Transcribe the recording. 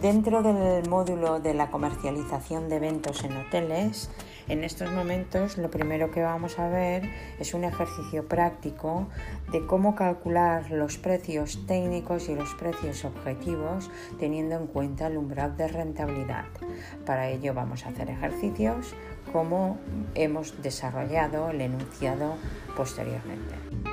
Dentro del módulo de la comercialización de eventos en hoteles, en estos momentos lo primero que vamos a ver es un ejercicio práctico de cómo calcular los precios técnicos y los precios objetivos teniendo en cuenta el umbral de rentabilidad. Para ello vamos a hacer ejercicios como hemos desarrollado el enunciado posteriormente.